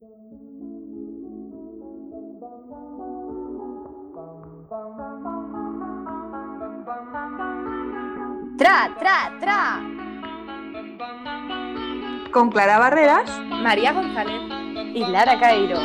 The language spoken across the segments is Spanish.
Tra, tra, tra. Con Clara Barreras, María González y Lara Cairo.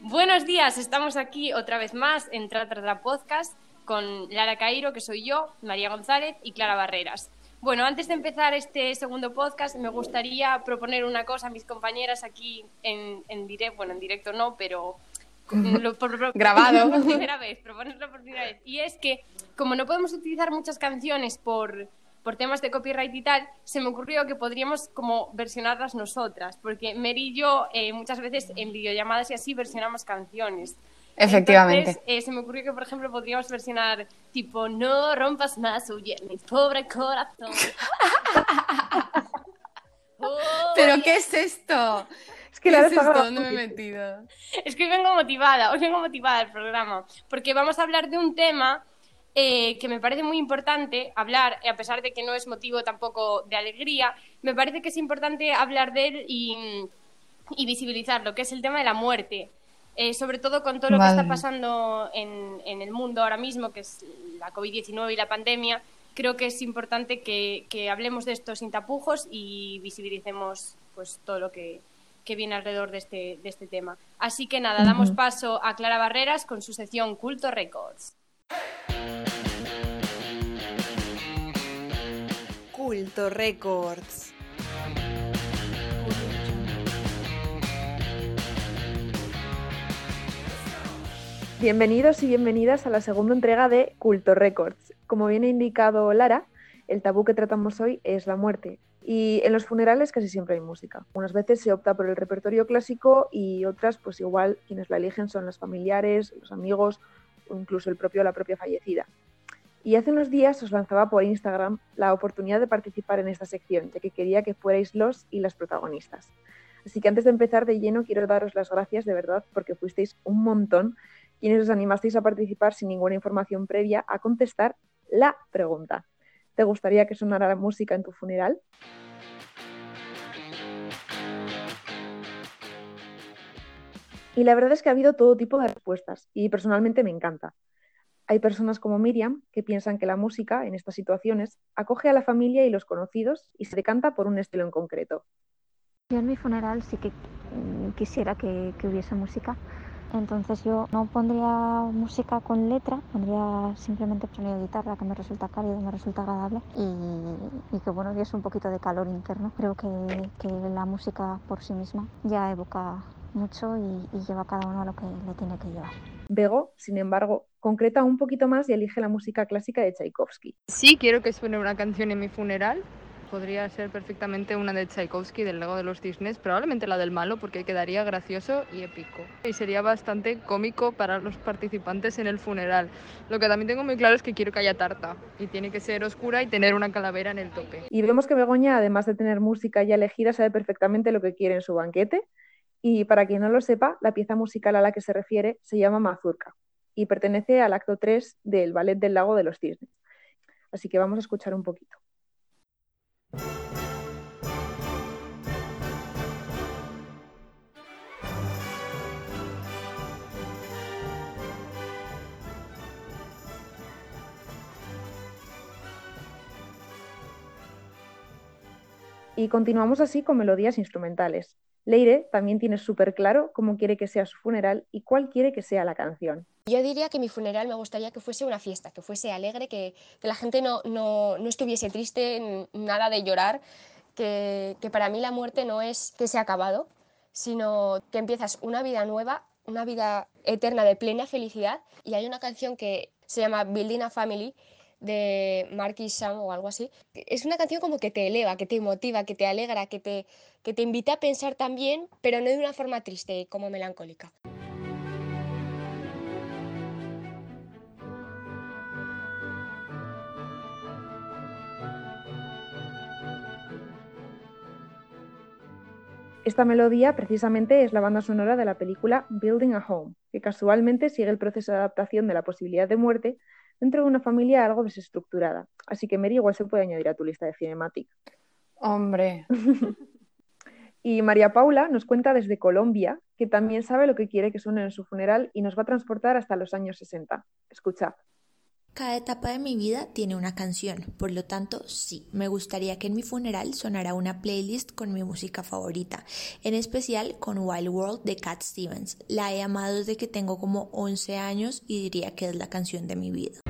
Buenos días, estamos aquí otra vez más en Tra, tra, tra Podcast con Lara Cairo, que soy yo, María González y Clara Barreras. Bueno, antes de empezar este segundo podcast, me gustaría proponer una cosa a mis compañeras aquí en, en directo, bueno, en directo no, pero lo- por- por- Grabado. por primera vez, proponerlo por primera vez. Y es que, como no podemos utilizar muchas canciones por, por temas de copyright y tal, se me ocurrió que podríamos como versionarlas nosotras, porque Mary y yo eh, muchas veces en videollamadas y así versionamos canciones. Efectivamente. Entonces, eh, se me ocurrió que, por ejemplo, podríamos versionar tipo No rompas más, oye, mi pobre corazón. Oh, ¿Pero qué es esto? Es que ¿Qué es esto? ¿Dónde me he metido? Es que hoy vengo motivada, hoy vengo motivada al programa, porque vamos a hablar de un tema eh, que me parece muy importante hablar, a pesar de que no es motivo tampoco de alegría, me parece que es importante hablar de él y, y visibilizarlo, que es el tema de la muerte. Eh, sobre todo con todo lo que está pasando en, en el mundo ahora mismo, que es la COVID-19 y la pandemia, creo que es importante que, que hablemos de esto sin tapujos y visibilicemos pues, todo lo que, que viene alrededor de este, de este tema. Así que nada, damos paso a Clara Barreras con su sección Culto Records. Culto Records. Bienvenidos y bienvenidas a la segunda entrega de Culto Records. Como bien ha indicado Lara, el tabú que tratamos hoy es la muerte. Y en los funerales casi siempre hay música. Unas veces se opta por el repertorio clásico y otras, pues igual, quienes la eligen son los familiares, los amigos o incluso el propio la propia fallecida. Y hace unos días os lanzaba por Instagram la oportunidad de participar en esta sección, ya que quería que fuerais los y las protagonistas. Así que antes de empezar de lleno quiero daros las gracias de verdad porque fuisteis un montón quienes os animasteis a participar sin ninguna información previa a contestar la pregunta. ¿Te gustaría que sonara la música en tu funeral? Y la verdad es que ha habido todo tipo de respuestas y personalmente me encanta. Hay personas como Miriam que piensan que la música en estas situaciones acoge a la familia y los conocidos y se decanta por un estilo en concreto. Yo en mi funeral sí que mm, quisiera que, que hubiese música. Entonces yo no pondría música con letra, pondría simplemente sonido de guitarra que me resulta cálido, me resulta agradable y, y que bueno, diese un poquito de calor interno. Creo que, que la música por sí misma ya evoca mucho y, y lleva a cada uno a lo que le tiene que llevar. Bego, sin embargo, concreta un poquito más y elige la música clásica de Tchaikovsky. Sí, quiero que suene una canción en mi funeral. Podría ser perfectamente una de Tchaikovsky del Lago de los Cisnes, probablemente la del malo porque quedaría gracioso y épico. Y sería bastante cómico para los participantes en el funeral. Lo que también tengo muy claro es que quiero que haya tarta y tiene que ser oscura y tener una calavera en el tope. Y vemos que Begoña, además de tener música ya elegida, sabe perfectamente lo que quiere en su banquete. Y para quien no lo sepa, la pieza musical a la que se refiere se llama Mazurka y pertenece al acto 3 del Ballet del Lago de los Cisnes. Así que vamos a escuchar un poquito. Y continuamos así con melodías instrumentales. Leire también tiene súper claro cómo quiere que sea su funeral y cuál quiere que sea la canción. Yo diría que mi funeral me gustaría que fuese una fiesta, que fuese alegre, que, que la gente no, no, no estuviese triste, nada de llorar, que, que para mí la muerte no es que se ha acabado, sino que empiezas una vida nueva, una vida eterna de plena felicidad. Y hay una canción que se llama Building a Family de Marquis Sam o algo así. Es una canción como que te eleva, que te motiva, que te alegra, que te, que te invita a pensar también, pero no de una forma triste como melancólica. Esta melodía precisamente es la banda sonora de la película Building a Home, que casualmente sigue el proceso de adaptación de la posibilidad de muerte, dentro de una familia algo desestructurada. Así que Mary igual se puede añadir a tu lista de Cinematic. Hombre. y María Paula nos cuenta desde Colombia que también sabe lo que quiere que suene en su funeral y nos va a transportar hasta los años 60. Escuchad. Cada etapa de mi vida tiene una canción, por lo tanto, sí, me gustaría que en mi funeral sonara una playlist con mi música favorita, en especial con Wild World de Cat Stevens. La he amado desde que tengo como 11 años y diría que es la canción de mi vida.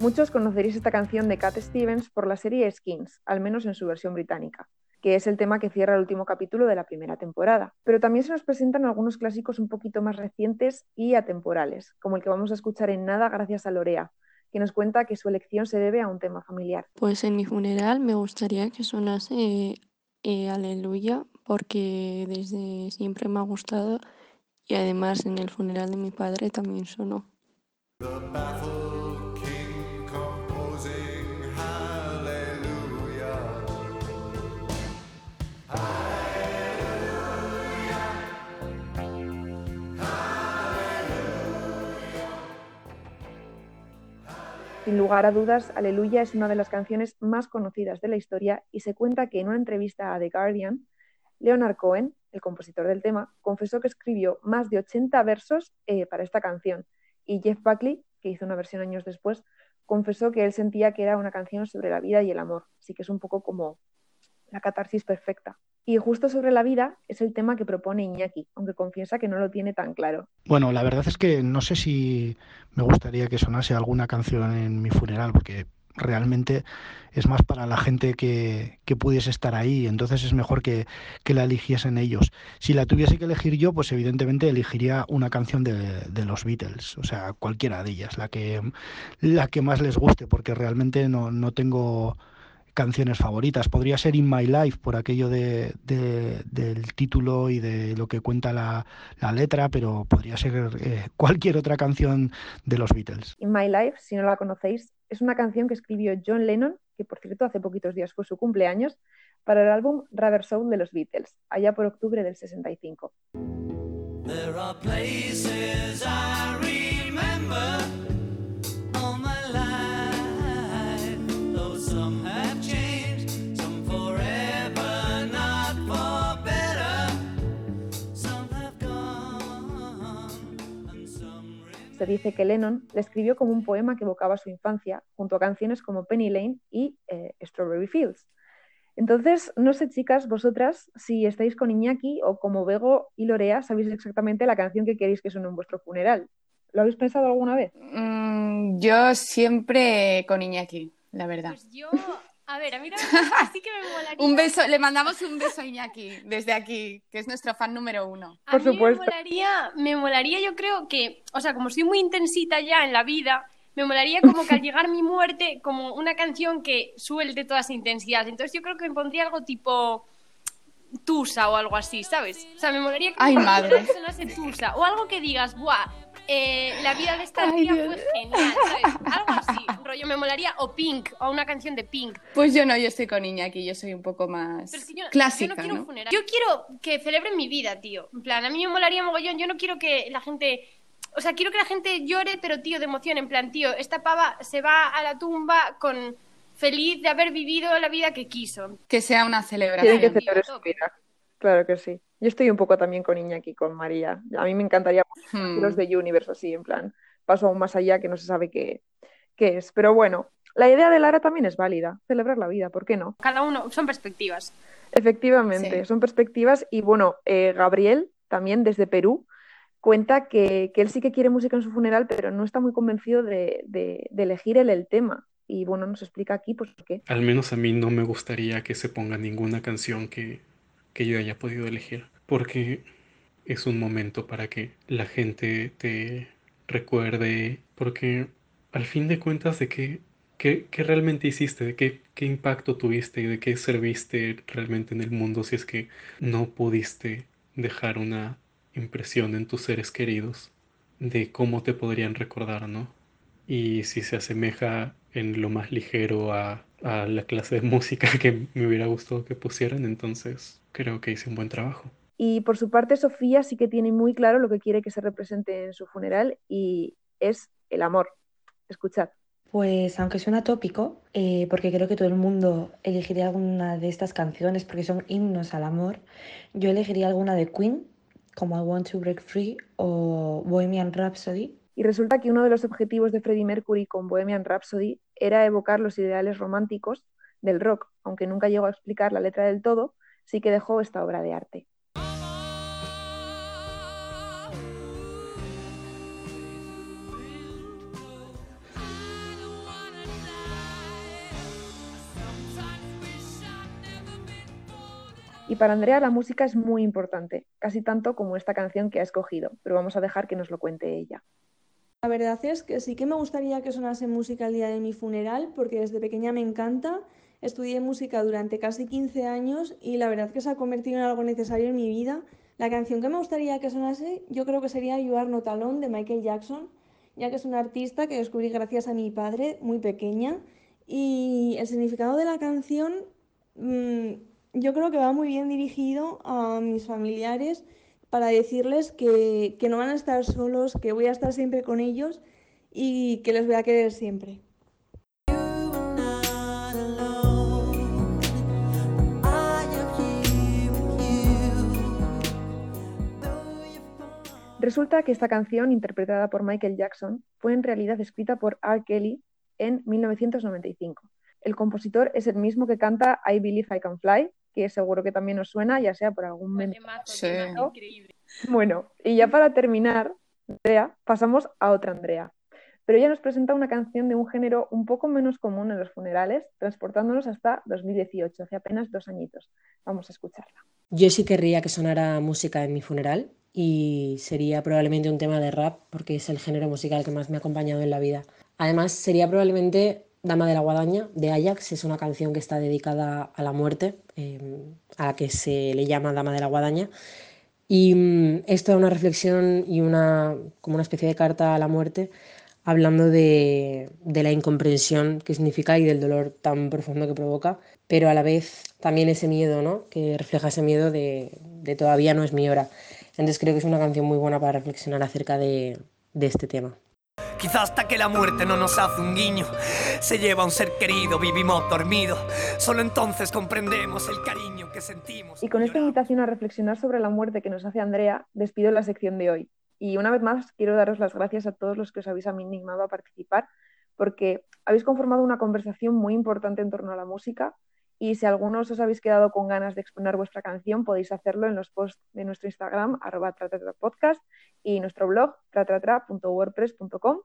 Muchos conoceréis esta canción de Cat Stevens por la serie Skins, al menos en su versión británica que es el tema que cierra el último capítulo de la primera temporada. Pero también se nos presentan algunos clásicos un poquito más recientes y atemporales, como el que vamos a escuchar en nada gracias a Lorea, que nos cuenta que su elección se debe a un tema familiar. Pues en mi funeral me gustaría que sonase eh, Aleluya, porque desde siempre me ha gustado y además en el funeral de mi padre también sonó. Sin lugar a dudas, Aleluya es una de las canciones más conocidas de la historia y se cuenta que en una entrevista a The Guardian, Leonard Cohen, el compositor del tema, confesó que escribió más de 80 versos eh, para esta canción y Jeff Buckley, que hizo una versión años después, confesó que él sentía que era una canción sobre la vida y el amor, así que es un poco como la catarsis perfecta. Y justo sobre la vida es el tema que propone Iñaki, aunque confiesa que no lo tiene tan claro. Bueno, la verdad es que no sé si me gustaría que sonase alguna canción en mi funeral, porque realmente es más para la gente que, pudiese estar ahí, entonces es mejor que, la eligiesen ellos. Si la tuviese que elegir yo, pues evidentemente elegiría una canción de, de, los Beatles, o sea, cualquiera de ellas, la que, la que más les guste, porque realmente no, no tengo canciones favoritas. Podría ser In My Life por aquello de, del título y de lo que cuenta la, letra, pero podría ser eh, cualquier otra canción de los Beatles. In My Life, si no la conocéis, es una canción que escribió John Lennon, que por cierto hace poquitos días fue su cumpleaños, para el álbum Rubber Soul de los Beatles, allá por octubre del 65. Se dice que Lennon le escribió como un poema que evocaba su infancia, junto a canciones como Penny Lane y eh, Strawberry Fields. Entonces, no sé, chicas, vosotras, si estáis con Iñaki o como Bego y Lorea, sabéis exactamente la canción que queréis que suene en vuestro funeral. ¿Lo habéis pensado alguna vez? Mm, yo siempre con Iñaki, la verdad. Pues yo a ver, a mí también sí que me molaría. un beso, le mandamos un beso a Iñaki desde aquí, que es nuestro fan número uno. Por supuesto. Me molaría, me molaría, yo creo que, o sea, como soy muy intensita ya en la vida, me molaría como que al llegar mi muerte, como una canción que suelte toda esa intensidad. Entonces yo creo que me pondría algo tipo Tusa o algo así, ¿sabes? O sea, me molaría que Ay, madre. sonase Tusa o algo que digas, buah, eh, la vida de esta tía fue genial, ¿sabes? Algo así, rollo, me molaría, o Pink, o una canción de Pink. Pues yo no, yo estoy con Iñaki, yo soy un poco más clásica, yo no quiero Yo quiero que celebren mi vida, tío. En plan, a mí me molaría mogollón, yo no quiero que la gente... O sea, quiero que la gente llore, pero tío, de emoción, en plan, tío, esta pava se va a la tumba con feliz de haber vivido la vida que quiso. Que sea una celebración. que celebrar su vida. Claro que sí. Yo estoy un poco también con Iñaki, con María. A mí me encantaría hmm. los de Universe así, en plan, paso aún más allá que no se sabe qué, qué es. Pero bueno, la idea de Lara también es válida, celebrar la vida, ¿por qué no? Cada uno, son perspectivas. Efectivamente, son perspectivas y bueno, eh, Gabriel, también desde Perú, cuenta que, él sí que quiere música en su funeral, pero no está muy convencido de, de, elegir él el tema. Y bueno, nos explica aquí pues por qué. Al menos a mí no me gustaría que se ponga ninguna canción que que yo haya podido elegir, porque es un momento para que la gente te recuerde, porque al fin de cuentas de qué, qué, realmente hiciste, de qué, qué impacto tuviste y de qué serviste realmente en el mundo si es que no pudiste dejar una impresión en tus seres queridos de cómo te podrían recordar, ¿no? Y si se asemeja en lo más ligero a a la clase de música que me hubiera gustado que pusieran, entonces creo que hice un buen trabajo. Y por su parte, Sofía sí que tiene muy claro lo que quiere que se represente en su funeral y es el amor. Escuchad. Pues aunque suena tópico, eh, porque creo que todo el mundo elegiría alguna de estas canciones porque son himnos al amor, yo elegiría alguna de Queen, como I Want to Break Free o Bohemian Rhapsody. Y resulta que uno de los objetivos de Freddie Mercury con Bohemian Rhapsody era evocar los ideales románticos del rock, aunque nunca llegó a explicar la letra del todo, sí que dejó esta obra de arte. Y para Andrea la música es muy importante, casi tanto como esta canción que ha escogido, pero vamos a dejar que nos lo cuente ella. La verdad es que sí que me gustaría que sonase música el día de mi funeral, porque desde pequeña me encanta. Estudié música durante casi 15 años y la verdad que se ha convertido en algo necesario en mi vida. La canción que me gustaría que sonase yo creo que sería You Are Not Alone de Michael Jackson, ya que es un artista que descubrí gracias a mi padre muy pequeña. Y el significado de la canción mmm, yo creo que va muy bien dirigido a mis familiares para decirles que, que, no van a estar solos, que voy a estar siempre con ellos y que les voy a querer siempre. Resulta que esta canción, interpretada por Michael Jackson, fue en realidad escrita por R. Kelly en 1995. El compositor es el mismo que canta I Believe I Can Fly, que seguro que también os suena, ya sea por algún meme. Sí. Bueno, y ya para terminar, Andrea, pasamos a otra Andrea. Pero ella nos presenta una canción de un género un poco menos común en los funerales, transportándonos hasta 2018, hace apenas dos añitos. Vamos a escucharla. Yo sí querría que sonara música en mi funeral y sería probablemente un tema de rap porque es el género musical que más me ha acompañado en la vida. Además, sería probablemente Dama de la Guadaña de Ajax, es una canción que está dedicada a la muerte, eh, a la que se le llama Dama de la Guadaña. Y mm, esto es una reflexión y una, como una especie de carta a la muerte, hablando de, de, la incomprensión que significa y del dolor tan profundo que provoca, pero a la vez también ese miedo, ¿no? que refleja ese miedo de, de todavía no es mi hora. Entonces creo que es una canción muy buena para reflexionar acerca de, de este tema. Quizá hasta que la muerte no nos hace un guiño, se lleva a un ser querido, vivimos dormidos. Solo entonces comprendemos el cariño que sentimos. Y con esta invitación a reflexionar sobre la muerte que nos hace Andrea, despido la sección de hoy. Y una vez más quiero daros las gracias a todos los que os habéis animado a participar, porque habéis conformado una conversación muy importante en torno a la música. Y si algunos os habéis quedado con ganas de exponer vuestra canción, podéis hacerlo en los posts de nuestro Instagram, arroba y nuestro blog, tratratra.wordpress.com,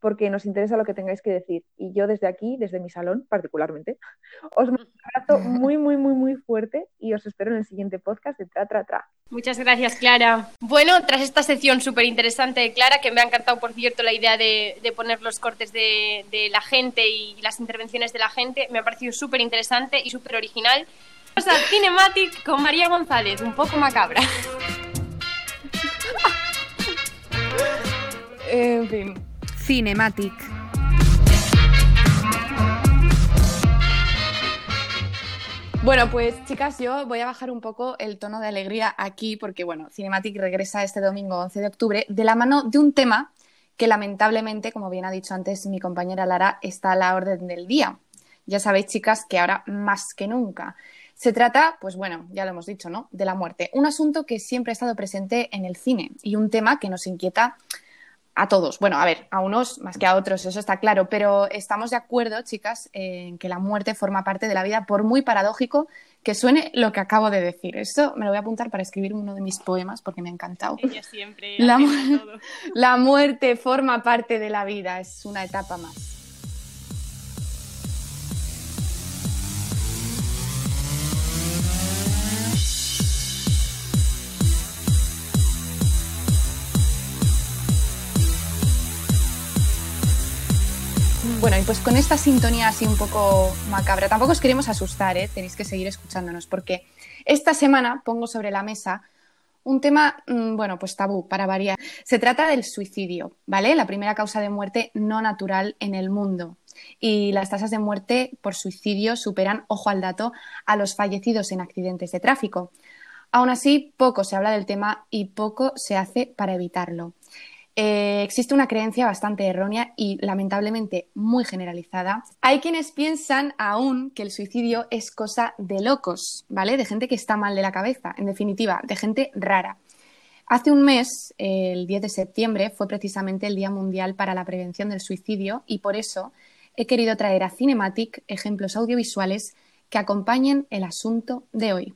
porque nos interesa lo que tengáis que decir. Y yo desde aquí, desde mi salón particularmente, os mando un abrazo muy, muy, muy, muy fuerte y os espero en el siguiente podcast de Tra, Tra, Tra. Muchas gracias, Clara. Bueno, tras esta sección súper interesante de Clara, que me ha encantado, por cierto, la idea de, de poner los cortes de, de, la gente y las intervenciones de la gente, me ha parecido súper interesante y súper original. Vamos al Cinematic con María González, un poco macabra. En fin. Cinematic. Bueno, pues chicas, yo voy a bajar un poco el tono de alegría aquí porque, bueno, Cinematic regresa este domingo 11 de octubre de la mano de un tema que lamentablemente, como bien ha dicho antes mi compañera Lara, está a la orden del día. Ya sabéis, chicas, que ahora más que nunca. Se trata, pues bueno, ya lo hemos dicho, ¿no? De la muerte. Un asunto que siempre ha estado presente en el cine y un tema que nos inquieta a todos. Bueno, a ver, a unos más que a otros, eso está claro, pero estamos de acuerdo, chicas, en que la muerte forma parte de la vida, por muy paradójico que suene lo que acabo de decir. Esto me lo voy a apuntar para escribir uno de mis poemas porque me ha encantado. Ella siempre la, mu la muerte forma parte de la vida, es una etapa más. Bueno, y pues con esta sintonía así un poco macabra, tampoco os queremos asustar, ¿eh? tenéis que seguir escuchándonos, porque esta semana pongo sobre la mesa Un tema, mm, bueno, pues tabú, para variar. Se trata del suicidio, ¿vale? La primera causa de muerte no natural en el mundo. Y las tasas de muerte por suicidio superan, ojo al dato, a los fallecidos en accidentes de tráfico. Aún así, poco se habla del tema y poco se hace para evitarlo. Eh, existe una creencia bastante errónea y lamentablemente muy generalizada. Hay quienes piensan aún que el suicidio es cosa de locos, ¿vale? De gente que está mal de la cabeza, en definitiva, de gente rara. Hace un mes, el 10 de septiembre, fue precisamente el Día Mundial para la Prevención del Suicidio y por eso he querido traer a Cinematic ejemplos audiovisuales que acompañen el asunto de hoy.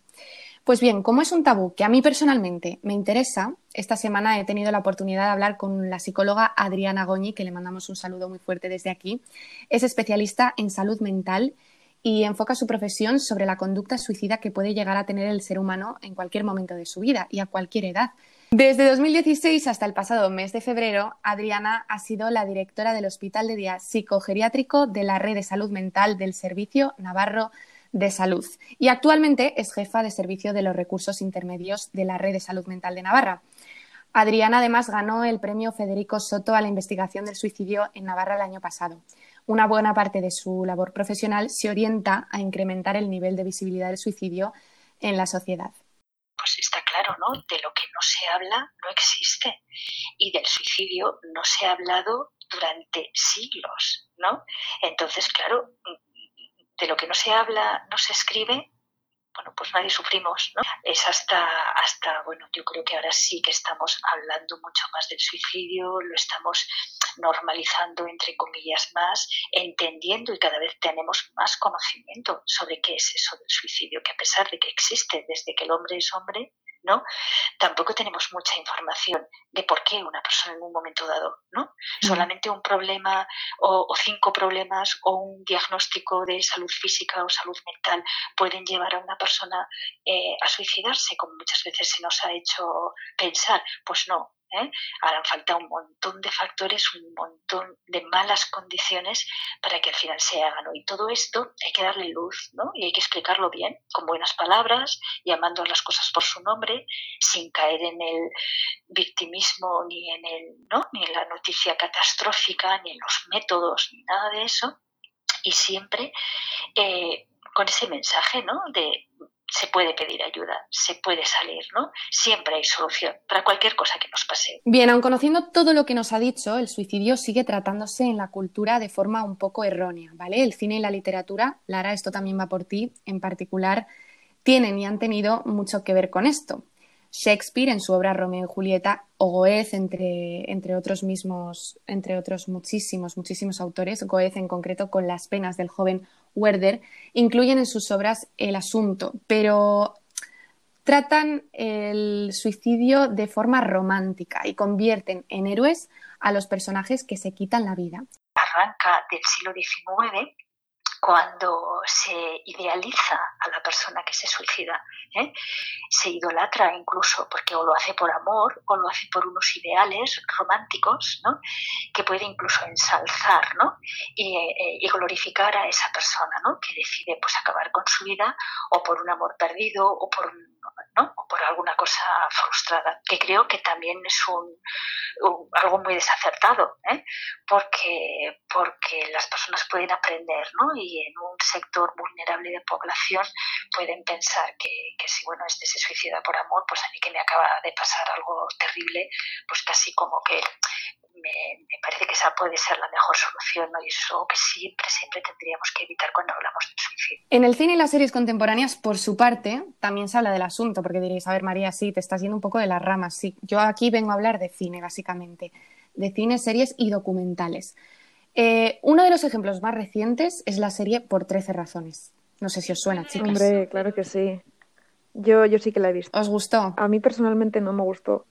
Pues bien, como es un tabú que a mí personalmente me interesa, esta semana he tenido la oportunidad de hablar con la psicóloga Adriana Goñi, que le mandamos un saludo muy fuerte desde aquí. Es especialista en salud mental y enfoca su profesión sobre la conducta suicida que puede llegar a tener el ser humano en cualquier momento de su vida y a cualquier edad. Desde 2016 hasta el pasado mes de febrero, Adriana ha sido la directora del Hospital de Día Psicogeriátrico de la Red de Salud Mental del Servicio Navarro de Salud y actualmente es jefa de servicio de los recursos intermedios de la Red de Salud Mental de Navarra. Adriana además ganó el premio Federico Soto a la investigación del suicidio en Navarra el año pasado. Una buena parte de su labor profesional se orienta a incrementar el nivel de visibilidad del suicidio en la sociedad. Pues está claro, ¿no? De lo que no se habla no existe y del suicidio no se ha hablado durante siglos, ¿no? Entonces, claro, de lo que no se habla, no se escribe, bueno, pues nadie sufrimos, ¿no? Es hasta, hasta, bueno, yo creo que ahora sí que estamos hablando mucho más del suicidio, lo estamos normalizando, entre comillas, más, entendiendo y cada vez tenemos más conocimiento sobre qué es eso del suicidio, que a pesar de que existe desde que el hombre es hombre, ¿no? Tampoco tenemos mucha información de por qué una persona en un momento dado, ¿no? Solamente un problema o, cinco problemas o un diagnóstico de salud física o salud mental pueden llevar a una persona eh, a suicidarse, como muchas veces se nos ha hecho pensar. Pues no, ¿eh? Harán falta un montón de factores, un montón de malas condiciones para que al final se hagan. Y todo esto hay que darle luz, ¿no? Y hay que explicarlo bien, con buenas palabras, llamando a las cosas por su nombre, sin caer en el victimismo ni en el, ¿no? Ni en la noticia catastrófica, ni en los métodos, ni nada de eso. Y siempre eh, con ese mensaje, ¿no? De se puede pedir ayuda, se puede salir, ¿no? Siempre hay solución para cualquier cosa que nos pase. Bien, aun conociendo todo lo que nos ha dicho, el suicidio sigue tratándose en la cultura de forma un poco errónea, ¿vale? El cine y la literatura, Lara, esto también va por ti, en particular, tienen y han tenido mucho que ver con esto. Shakespeare en su obra Romeo y Julieta o Goethe entre, entre otros mismos, entre otros muchísimos, muchísimos autores, Goethe en concreto con las penas del joven Werder, incluyen en sus obras el asunto, pero tratan el suicidio de forma romántica y convierten en héroes a los personajes que se quitan la vida. Arranca del siglo XIX cuando se idealiza a la persona que se suicida, ¿eh? se idolatra incluso porque o lo hace por amor o lo hace por unos ideales románticos, ¿no? que puede incluso ensalzar ¿no? y, eh, y, glorificar a esa persona ¿no? que decide pues, acabar con su vida o por un amor perdido o por un ¿no? por alguna cosa frustrada, que creo que también es un, algo muy desacertado, ¿eh? porque, porque las personas pueden aprender ¿no? y en un sector vulnerable de población pueden pensar que, que si bueno, este se suicida por amor, pues a mí que me acaba de pasar algo terrible, pues casi como que me, parece que esa puede ser la mejor solución ¿no? y eso que siempre, siempre tendríamos que evitar cuando hablamos del suicidio. En el cine y las series contemporáneas, por su parte, también se habla del asunto, porque diréis, a ver, María, sí, te estás yendo un poco de las ramas, sí. Yo aquí vengo a hablar de cine, básicamente, de cine, series y documentales. Eh, uno de los ejemplos más recientes es la serie Por 13 razones. No sé si os suena, chicas. Hombre, claro que sí. Yo, yo sí que la he visto. ¿Os gustó? A mí personalmente no me gustó.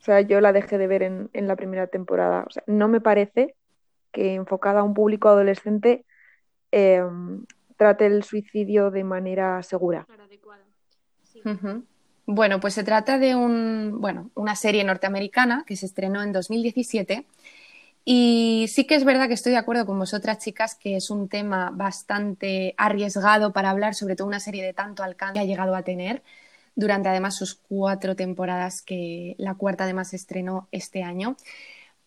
O sea, yo la dejé de ver en, en la primera temporada. O sea, no me parece que enfocada a un público adolescente eh, trate el suicidio de manera segura. Bueno, pues se trata de un, bueno, una serie norteamericana que se estrenó en 2017 y sí que es verdad que estoy de acuerdo con vosotras, chicas, que es un tema bastante arriesgado para hablar, sobre todo una serie de tanto alcance que ha llegado a tener. Durante además sus cuatro temporadas, que la cuarta además estrenó este año.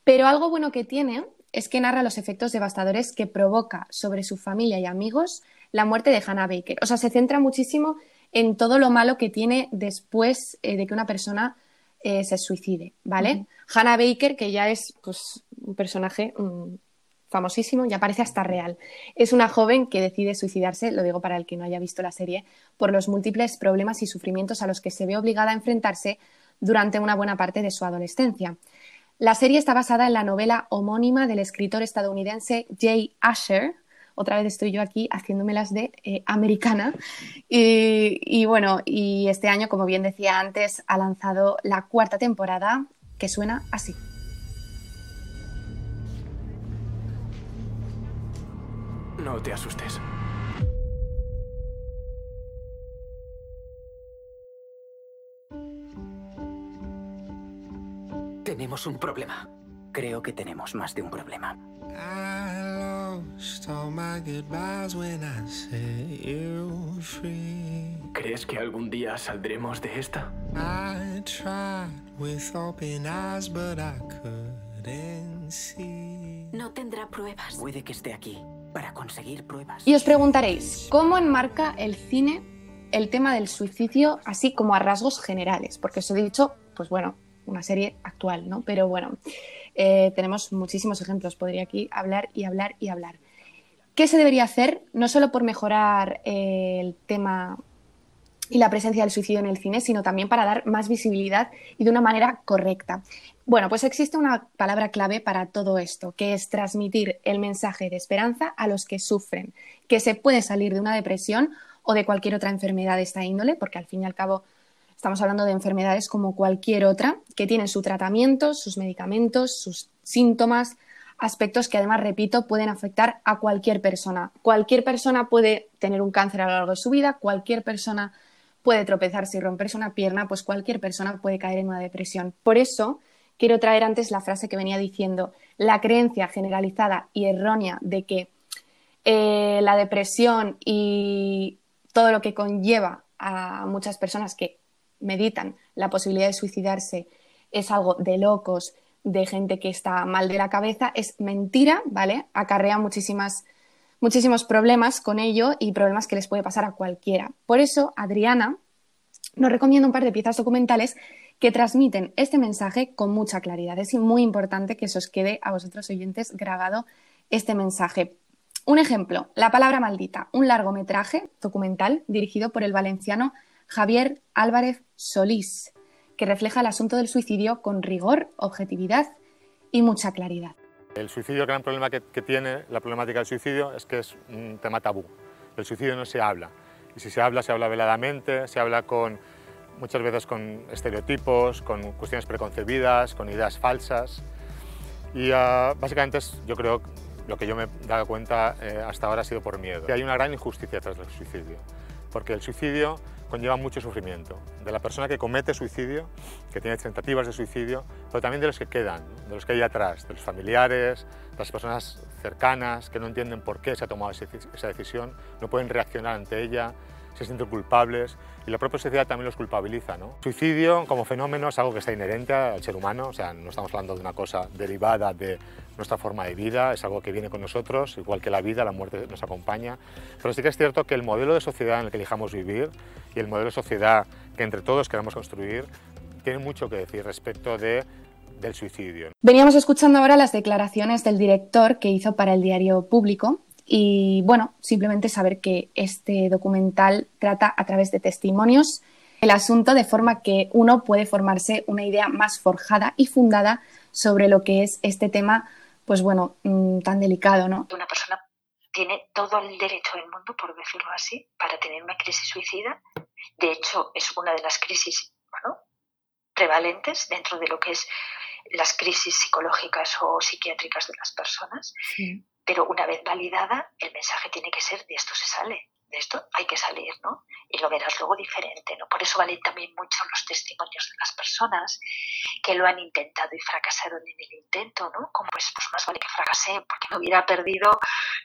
Pero algo bueno que tiene es que narra los efectos devastadores que provoca sobre su familia y amigos la muerte de Hannah Baker. O sea, se centra muchísimo en todo lo malo que tiene después eh, de que una persona eh, se suicide, ¿vale? Hannah Baker, que ya es pues, un personaje mm, famosísimo, ya parece hasta real. Es una joven que decide suicidarse, lo digo para el que no haya visto la serie, por los múltiples problemas y sufrimientos a los que se ve obligada a enfrentarse durante una buena parte de su adolescencia. La serie está basada en la novela homónima del escritor estadounidense Jay Asher. Otra vez estoy yo aquí haciéndomelas de eh, americana. Y, bueno, y este año, como bien decía antes, ha lanzado la cuarta temporada que suena así. No te asustes. Tenemos un problema. Creo que tenemos más de un problema. ¿Crees que algún día saldremos de esta? No tendrá pruebas. Puede que esté aquí para conseguir pruebas. Y os preguntaréis, ¿cómo enmarca el cine el tema del suicidio así como a rasgos generales? Porque os he dicho, pues bueno, una serie actual, ¿no? Pero bueno, eh, tenemos muchísimos ejemplos, podría aquí hablar y hablar y hablar. ¿Qué se debería hacer? No solo por mejorar eh, el tema y la presencia del suicidio en el cine, sino también para dar más visibilidad y de una manera correcta. Bueno, pues existe una palabra clave para todo esto, que es transmitir el mensaje de esperanza a los que sufren, que se puede salir de una depresión o de cualquier otra enfermedad de esta índole, porque al fin y al cabo Estamos hablando de enfermedades como cualquier otra, que tienen su tratamiento, sus medicamentos, sus síntomas, aspectos que además, repito, pueden afectar a cualquier persona. Cualquier persona puede tener un cáncer a lo largo de su vida, cualquier persona puede tropezarse y romperse una pierna, pues cualquier persona puede caer en una depresión. Por eso, quiero traer antes la frase que venía diciendo, la creencia generalizada y errónea de que eh, la depresión y todo lo que conlleva a muchas personas que meditan la posibilidad de suicidarse es algo de locos, de gente que está mal de la cabeza, es mentira, ¿vale? Acarrea muchísimas, muchísimos problemas con ello y problemas que les puede pasar a cualquiera. Por eso, Adriana nos recomienda un par de piezas documentales que transmiten este mensaje con mucha claridad. Es muy importante que se os quede a vosotros oyentes grabado este mensaje. Un ejemplo, La palabra maldita, un largometraje documental dirigido por el valenciano Javier Álvarez Solís, que refleja el asunto del suicidio con rigor, objetividad y mucha claridad. El suicidio, el gran problema que, tiene la problemática del suicidio es que es un tema tabú. El suicidio no se habla. Y si se habla, se habla veladamente, se habla con, muchas veces con estereotipos, con cuestiones preconcebidas, con ideas falsas. Y ah, básicamente es, yo creo, lo que yo me he dado cuenta eh, hasta ahora ha sido por miedo. hay una gran injusticia tras el suicidio, porque el suicidio conlleva mucho sufrimiento, de la persona que comete suicidio, que tiene tentativas de suicidio, pero también de los que quedan, de los que hay atrás, de los familiares, de las personas cercanas que no entienden por qué se ha tomado esa decisión, no pueden reaccionar ante ella, se sienten culpables y la propia sociedad también los culpabiliza. ¿no? Suicidio como fenómeno es algo que está inherente al ser humano, o sea, no estamos hablando de una cosa derivada de nuestra forma de vida, es algo que viene con nosotros, igual que la vida, la muerte nos acompaña, pero sí que es cierto que el modelo de sociedad en el que elijamos vivir y el modelo de sociedad que entre todos queramos construir tiene mucho que decir respecto de del suicidio. Veníamos escuchando ahora las declaraciones del director que hizo para el diario público y bueno, simplemente saber que este documental trata a través de testimonios el asunto de forma que uno puede formarse una idea más forjada y fundada sobre lo que es este tema, pues bueno, mm, tan delicado, ¿no? Una persona tiene todo el derecho del mundo, por decirlo así, para tener una crisis suicida. De hecho, es una de las crisis bueno, prevalentes dentro de lo que es las crisis psicológicas o psiquiátricas de las personas. Pero una vez validada, el mensaje tiene que ser de esto se sale, de esto hay que salir, ¿no? Y lo verás luego diferente, ¿no? Por eso valen también mucho los testimonios de las personas que lo han intentado y fracasaron en el intento, ¿no? Como pues, pues más vale que fracasé porque me hubiera perdido,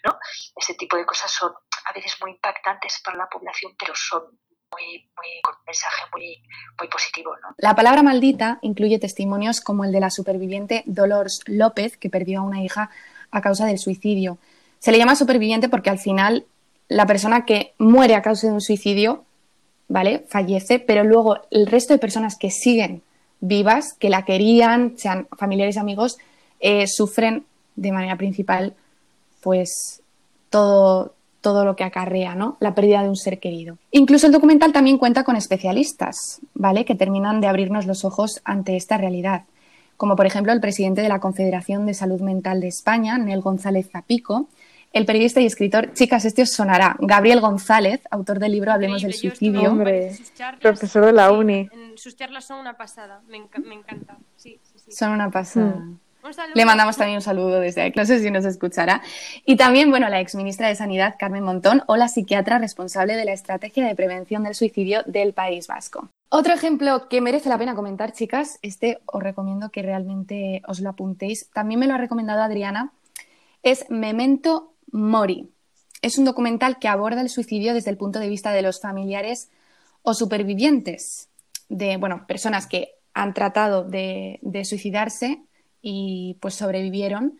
¿no? Ese tipo de cosas son a veces muy impactantes para la población, pero son muy, muy, con un mensaje muy, muy positivo. ¿no? La palabra maldita incluye testimonios como el de la superviviente Dolores López, que perdió a una hija a causa del suicidio. Se le llama superviviente porque al final la persona que muere a causa de un suicidio, ¿vale? Fallece, pero luego el resto de personas que siguen vivas, que la querían, sean familiares amigos, eh, sufren de manera principal, pues todo, todo lo que acarrea, ¿no? La pérdida de un ser querido. Incluso el documental también cuenta con especialistas, ¿vale? Que terminan de abrirnos los ojos ante esta realidad. Como por ejemplo el presidente de la Confederación de Salud Mental de España, Nel González Zapico, el periodista y escritor, chicas, este os sonará, Gabriel González, autor del libro Hablemos del suicidio. Hombre, profesor de la uni. sus charlas son una pasada, me, encanta. Son una pasada. Mm. Le mandamos también un saludo desde aquí, no sé si nos escuchará. Y también, bueno, la exministra de Sanidad, Carmen Montón, o la psiquiatra responsable de la estrategia de prevención del suicidio del País Vasco. Otro ejemplo que merece la pena comentar, chicas, este os recomiendo que realmente os lo apuntéis. También me lo ha recomendado Adriana. Es Memento Mori. Es un documental que aborda el suicidio desde el punto de vista de los familiares o supervivientes de, bueno, personas que han tratado de, de suicidarse y pues sobrevivieron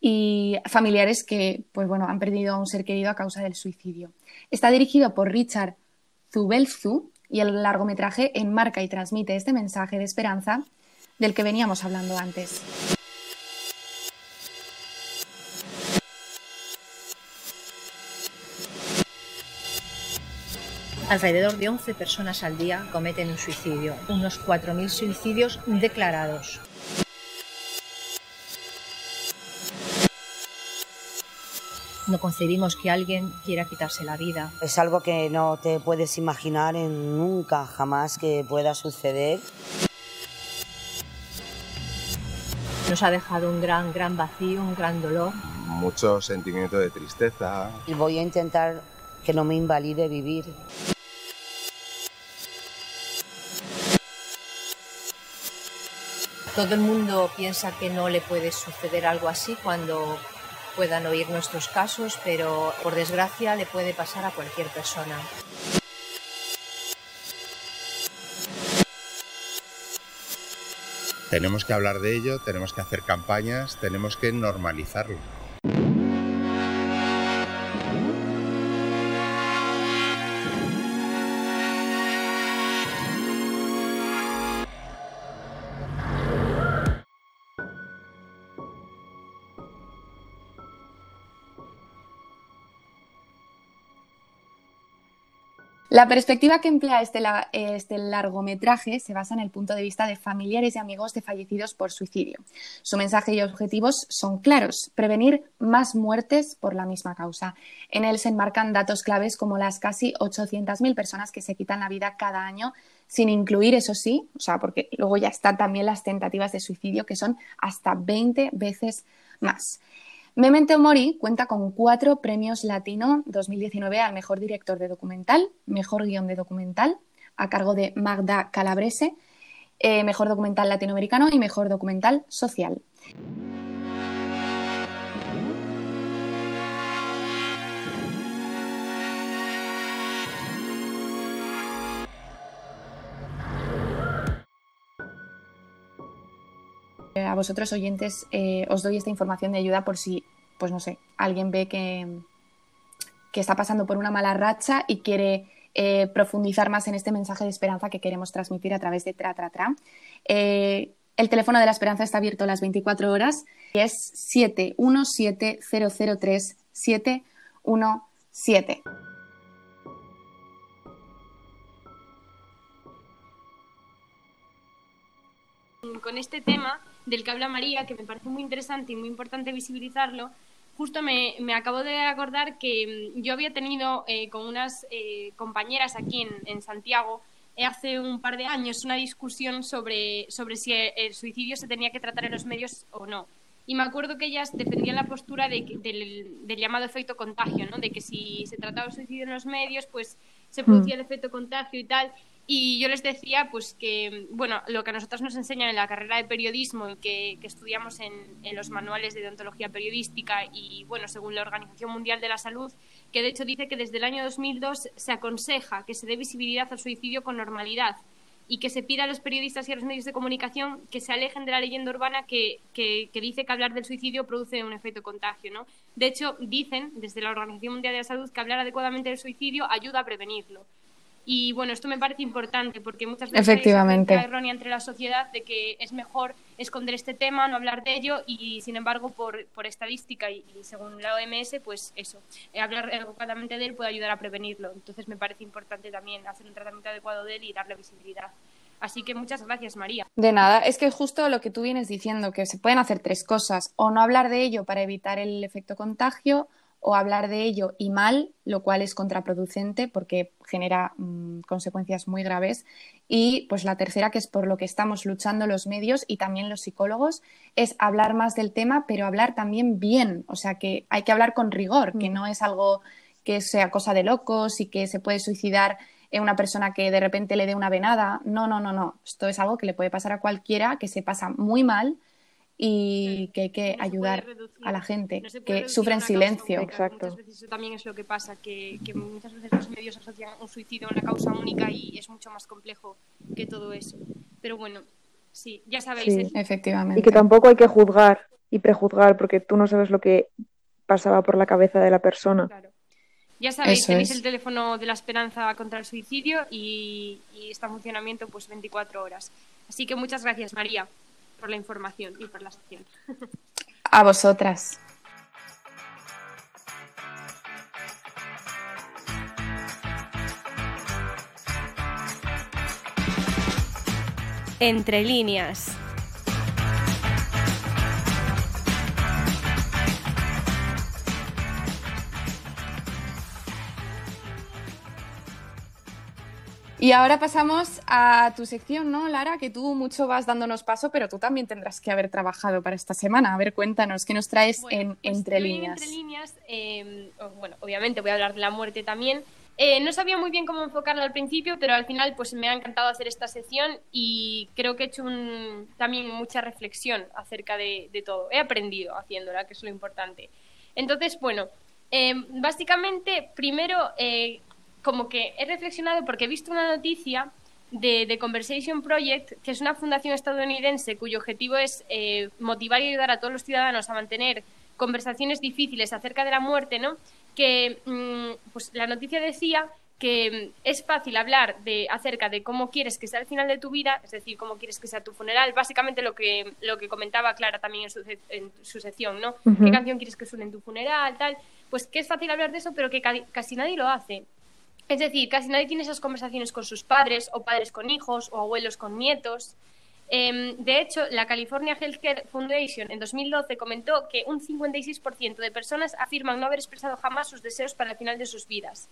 y familiares que pues bueno han perdido a un ser querido a causa del suicidio. Está dirigido por Richard Zubelzu y el largometraje enmarca y transmite este mensaje de esperanza del que veníamos hablando antes. Alrededor de 11 personas al día cometen un suicidio, unos 4.000 suicidios declarados. No concebimos que alguien quiera quitarse la vida. Es algo que no te puedes imaginar en nunca, jamás que pueda suceder. Nos ha dejado un gran, gran vacío, un gran dolor. Mucho sentimiento de tristeza. Y voy a intentar que no me invalide vivir. Todo el mundo piensa que no le puede suceder algo así cuando puedan oír nuestros casos, pero por desgracia le puede pasar a cualquier persona. Tenemos que hablar de ello, tenemos que hacer campañas, tenemos que normalizarlo. La perspectiva que emplea este, este, largometraje se basa en el punto de vista de familiares y amigos de fallecidos por suicidio. Su mensaje y objetivos son claros, prevenir más muertes por la misma causa. En él se enmarcan datos claves como las casi 800.000 personas que se quitan la vida cada año, sin incluir, eso sí, o sea, porque luego ya están también las tentativas de suicidio, que son hasta 20 veces más. Memento Mori cuenta con cuatro premios Latino 2019 al mejor director de documental, mejor guion de documental, a cargo de Magda Calabrese, eh, mejor documental latinoamericano y mejor documental social. Vosotros oyentes eh, os doy esta información de ayuda por si, pues no sé, alguien ve que, que está pasando por una mala racha y quiere eh, profundizar más en este mensaje de esperanza que queremos transmitir a través de Tra Tra Tra. Eh, el teléfono de la esperanza está abierto las 24 horas y es 717003717. Con este tema del que habla María, que me parece muy interesante y muy importante visibilizarlo, justo me, me acabo de acordar que mm, yo había tenido eh, con unas eh, compañeras aquí en, en Santiago eh, hace un par de años una discusión sobre, sobre si el suicidio se tenía que tratar en los medios o no. Y me acuerdo que ellas defendían la postura de del, del, llamado efecto contagio, ¿no? de que si se trataba de suicidio en los medios, pues se producía el efecto contagio y tal. Y yo les decía pues que, bueno, lo que a nosotros nos enseñan en la carrera de periodismo y que, estudiamos en, los manuales de deontología periodística y, bueno, según la Organización Mundial de la Salud, que de hecho dice que desde el año 2002 se aconseja que se dé visibilidad al suicidio con normalidad y que se pida a los periodistas y a los medios de comunicación que se alejen de la leyenda urbana que, que, que, dice que hablar del suicidio produce un efecto contagio. ¿no? De hecho, dicen desde la Organización Mundial de la Salud que hablar adecuadamente del suicidio ayuda a prevenirlo. Y bueno, esto me parece importante porque muchas veces Efectivamente. hay una errónea entre la sociedad de que es mejor esconder este tema, no hablar de ello y sin embargo por, por estadística y, según la OMS, pues eso, eh, hablar adecuadamente de él puede ayudar a prevenirlo. Entonces me parece importante también hacer un tratamiento adecuado de él y darle visibilidad. Así que muchas gracias, María. De nada, es que justo lo que tú vienes diciendo, que se pueden hacer tres cosas, o no hablar de ello para evitar el efecto contagio, o hablar de ello y mal, lo cual es contraproducente porque genera mm, consecuencias muy graves. Y pues la tercera, que es por lo que estamos luchando los medios y también los psicólogos, es hablar más del tema, pero hablar también bien. O sea, que hay que hablar con rigor, que mm. no es algo que sea cosa de locos y que se puede suicidar en una persona que de repente le dé una venada. No, no, no, no. Esto es algo que le puede pasar a cualquiera, que se pasa muy mal y que hay que ayudar a la gente que sufre en silencio. Exacto. Muchas veces eso también es lo que pasa, que, que, muchas veces los medios asocian un suicidio a una causa única y es mucho más complejo que todo eso. Pero bueno, sí, ya sabéis. Sí, efectivamente. Y que tampoco hay que juzgar y prejuzgar porque tú no sabes lo que pasaba por la cabeza de la persona. Claro. Ya sabéis, tenéis el teléfono de la esperanza contra el suicidio y, y está en funcionamiento pues 24 horas. Así que muchas gracias, María por la información y por la sección. A vosotras. Entre líneas. Y ahora pasamos a tu sección, ¿no, Lara? Que tú mucho vas dándonos paso, pero tú también tendrás que haber trabajado para esta semana. A ver, cuéntanos, ¿qué nos traes en pues Entre Líneas? Entre Líneas, em, bueno, obviamente voy a hablar de la muerte también. Eh, no sabía muy bien cómo enfocarlo al principio, pero al final pues me ha encantado hacer esta sección y creo que he hecho también mucha reflexión acerca de, todo. He aprendido haciéndola, que es lo importante. Entonces, bueno, em, básicamente, primero eh, como que he reflexionado porque he visto una noticia de The Conversation Project, que es una fundación estadounidense cuyo objetivo es eh, motivar y ayudar a todos los ciudadanos a mantener conversaciones difíciles acerca de la muerte, ¿no? Que mm, pues la noticia decía que mm, es fácil hablar de acerca de cómo quieres que sea el final de tu vida, es decir, cómo quieres que sea tu funeral, básicamente lo que lo que comentaba Clara también en su, en su sección, ¿no? ¿Qué canción quieres que suene en tu funeral, tal? Pues que es fácil hablar de eso, pero que casi nadie lo hace. Es decir, casi nadie tiene esas conversaciones con sus padres, o padres con hijos, o abuelos con nietos. Em, de hecho, la California Healthcare Foundation en 2012 comentó que un 56% de personas afirman no haber expresado jamás sus deseos para el final de sus vidas.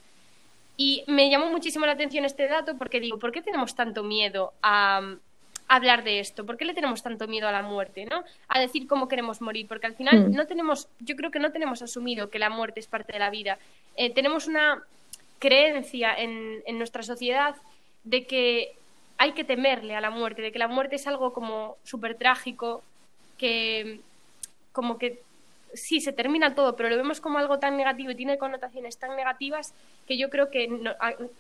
Y me llamó muchísimo la atención este dato porque digo, ¿por qué tenemos tanto miedo a, hablar de esto? ¿Por qué le tenemos tanto miedo a la muerte? ¿no? A decir cómo queremos morir, porque al final mm. no tenemos, yo creo que no tenemos asumido que la muerte es parte de la vida. Eh, tenemos una creencia en, nuestra sociedad de que hay que temerle a la muerte, de que la muerte es algo como súper trágico, que como que sí, se termina todo, pero lo vemos como algo tan negativo y tiene connotaciones tan negativas que yo creo que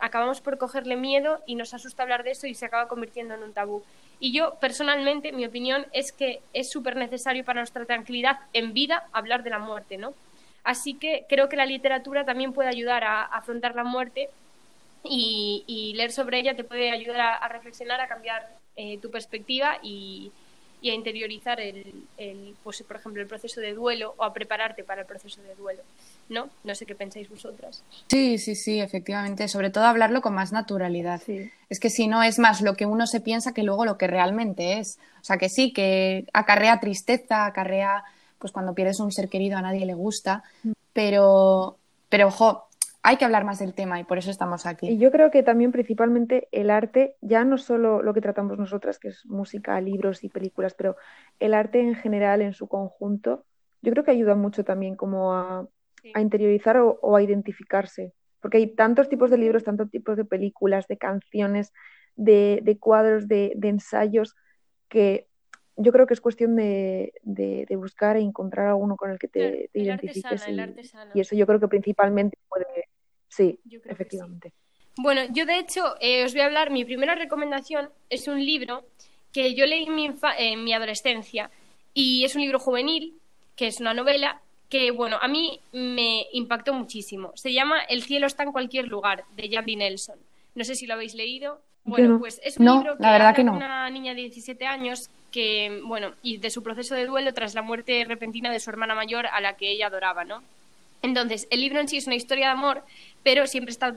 acabamos por cogerle miedo y nos asusta hablar de eso y se acaba convirtiendo en un tabú. Y yo, personalmente, mi opinión es que es súper necesario para nuestra tranquilidad en vida hablar de la muerte, ¿no? Así que creo que la literatura también puede ayudar a, afrontar la muerte y, leer sobre ella te puede ayudar a, reflexionar, a cambiar eh, tu perspectiva y, a interiorizar el, pues, por ejemplo, el proceso de duelo o a prepararte para el proceso de duelo. ¿No? No sé qué pensáis vosotras. Sí, sí, sí, efectivamente. Sobre todo hablarlo con más naturalidad. Es que si no es más lo que uno se piensa que luego lo que realmente es. O sea, que sí, que acarrea tristeza, acarrea pues cuando pierdes un ser querido a nadie le gusta, pero, pero ojo, hay que hablar más del tema y por eso estamos aquí. Y yo creo que también principalmente el arte, ya no solo lo que tratamos nosotras, que es música, libros y películas, pero el arte en general, en su conjunto, yo creo que ayuda mucho también como a, interiorizar o, a identificarse, porque hay tantos tipos de libros, tantos tipos de películas, de canciones, de, de cuadros, de, de ensayos, que yo creo que es cuestión de, de, de buscar e encontrar alguno con el que te, te el identifiques. artesano, el y, artesano. y eso yo creo que principalmente puede. Sí, efectivamente. Bueno, yo de hecho eh, os voy a hablar, mi primera recomendación es un libro que yo leí en mi, infa- en mi adolescencia y es un libro juvenil, que es una novela que, bueno, a mí me impactó muchísimo. Se llama El cielo está en cualquier lugar, de Jamie Nelson. No sé si lo habéis leído. Bueno, no. pues es un No, libro que la verdad que no. una niña de 17 años bueno, y de su proceso de duelo tras la muerte repentina de su hermana mayor a la que ella adoraba, ¿no? Entonces, el libro en sí es una historia de amor, pero siempre está,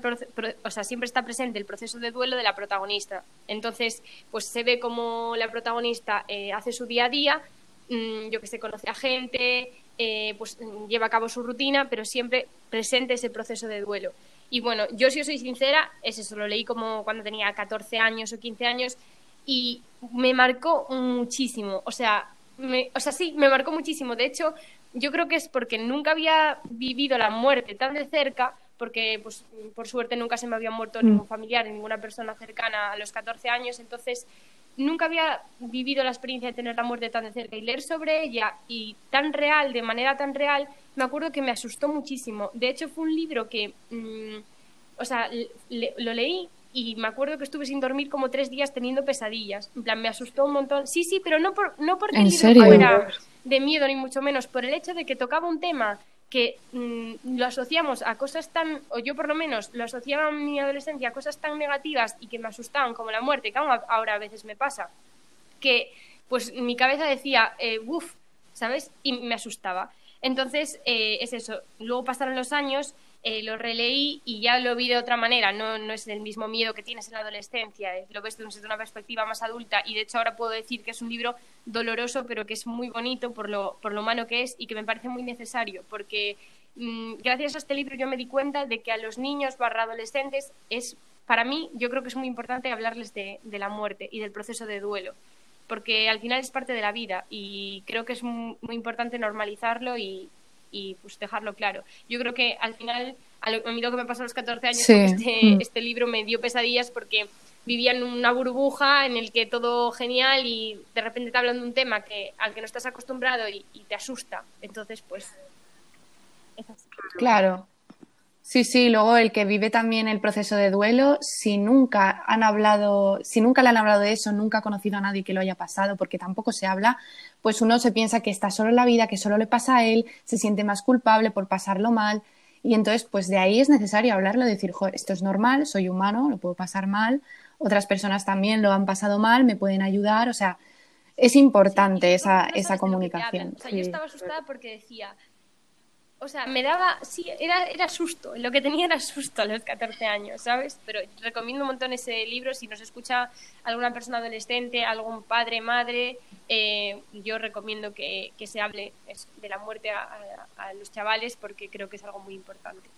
o sea, siempre está presente el proceso de duelo de la protagonista. Entonces, pues se ve como la protagonista eh, hace su día a día, mm, yo que sé, conoce a gente, eh, pues lleva a cabo su rutina, pero siempre presente ese proceso de duelo. Y bueno, yo si os soy sincera, es eso, lo leí como cuando tenía 14 años o 15 años y me marcó muchísimo. O sea, me- o sea, sí, me marcó muchísimo. De hecho, yo creo que es porque nunca había vivido la muerte tan de cerca, porque pues por suerte nunca se me había muerto Mm. ningún familiar, ninguna persona cercana a los 14 años, entonces nunca había vivido la experiencia de tener la muerte tan de cerca y leer sobre ella y tan real, de manera tan real, me acuerdo que me asustó muchísimo. De hecho, fue un libro que, mm, o sea, le- lo leí y me acuerdo que estuve sin dormir como tres días teniendo pesadillas. En plan, me asustó un montón. Sí, sí, pero no, por, no porque ¿En serio? fuera de miedo ni mucho menos, por el hecho de que tocaba un tema que mm, lo asociamos a cosas tan, o yo por lo menos lo asociaba en mi adolescencia a cosas tan negativas y que me asustaban como la muerte, que aún ahora a veces me pasa, que pues mi cabeza decía, eh, uff, ¿sabes? Y me asustaba. Entonces, eh, es eso. Luego pasaron los años, eh, lo releí y ya lo vi de otra manera. No, no es el mismo miedo que tienes en la adolescencia, eh, lo ves desde una perspectiva más adulta y de hecho ahora puedo decir que es un libro doloroso, pero que es muy bonito por lo, por lo humano que es y que me parece muy necesario, porque mm, gracias a este libro yo me di cuenta de que a los niños barra adolescentes es, para mí, yo creo que es muy importante hablarles de, de la muerte y del proceso de duelo porque al final es parte de la vida y creo que es mu- muy, importante normalizarlo y, y, pues dejarlo claro. Yo creo que al final, a, lo- a mí lo que me pasó a los 14 años Sí. este, Mm. este libro me dio pesadillas porque vivía en una burbuja en el que todo genial y de repente te hablan de un tema que al que no estás acostumbrado y, y te asusta. Entonces, pues... es así. Claro. Sí, sí, luego el que vive también el proceso de duelo, si nunca han hablado, si nunca le han hablado de eso, nunca ha conocido a nadie que lo haya pasado, porque tampoco se habla, pues uno se piensa que está solo en la vida, que solo le pasa a él, se siente más culpable por pasarlo mal, y entonces, pues de ahí es necesario hablarlo, decir, joder, esto es normal, soy humano, lo puedo pasar mal, otras personas también lo han pasado mal, me pueden ayudar, o sea, es importante esa, esa comunicación. hablan. O sea, yo estaba asustada porque decía, o sea, me daba, sí, era, era susto, lo que tenía era susto a los 14 años, ¿sabes? Pero recomiendo un montón ese libro, si nos escucha alguna persona adolescente, algún padre, madre, eh, yo recomiendo que, que se hable de la muerte a, a- a los chavales porque creo que es algo muy importante.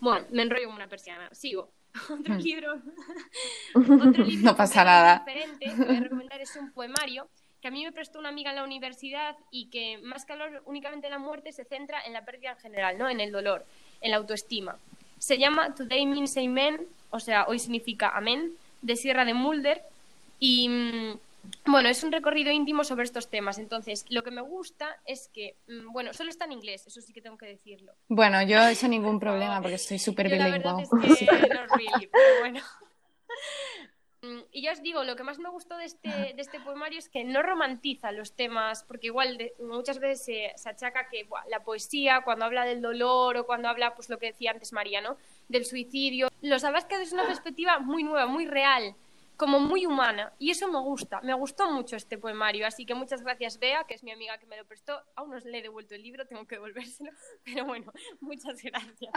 Bueno, me enrollo como una persiana, sigo. Otro Mm. libro, otro libro No pasa nada. diferente que voy a recomendar es un poemario que a mí me prestó una amiga en la universidad y que más que hablar únicamente de la muerte se centra en la pérdida en general, ¿no? En el dolor, en la autoestima. Se llama Today Means Amen, o sea, hoy significa amén, de Sierra de Mulder y mm, bueno, es un recorrido íntimo sobre estos temas. Entonces, lo que me gusta es que, mm, bueno, solo está en inglés, eso sí que tengo que decirlo. Bueno, yo eso ningún problema porque soy súper bilingüe. es que no really, pero bueno. Mm, Y ya os digo, lo que más me gustó de este, de este poemario es que no romantiza los temas, porque igual de- muchas veces se, se achaca que buah, la poesía, cuando habla del dolor o cuando habla, pues lo que decía antes María, ¿no? Del suicidio, los abarca desde una perspectiva muy nueva, muy real, como muy humana. Y eso me gusta, me gustó mucho este poemario. Así que muchas gracias, Bea, que es mi amiga que me lo prestó. Aún no le he devuelto el libro, tengo que devolvérselo. Pero bueno, muchas gracias.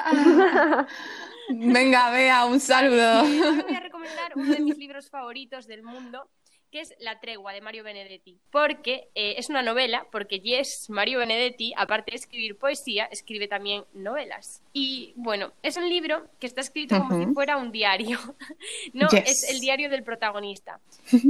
Venga, Bea, un saludo. Hoy voy a recomendar uno de mis libros favoritos del mundo, que es La tregua de Mario Benedetti. Porque eh, es una novela, porque Yes, Mario Benedetti, aparte de escribir poesía, escribe también novelas. Y bueno, es un libro que está escrito como Ujú. si fuera un diario. no, Yes. es el diario del protagonista.